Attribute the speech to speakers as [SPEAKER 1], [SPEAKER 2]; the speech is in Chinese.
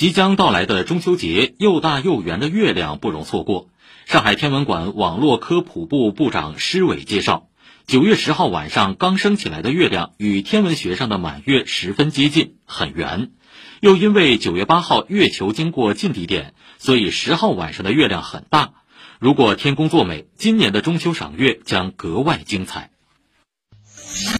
[SPEAKER 1] 即将到来的中秋节又大又圆的月亮不容错过。上海天文馆网络科普部部长施伟介绍九月十号晚上刚升起来的月亮与天文学上的满月十分接近很圆。又因为九月八号月球经过近地点所以十号晚上的月亮很大。如果天公作美今年的中秋赏月将格外精彩。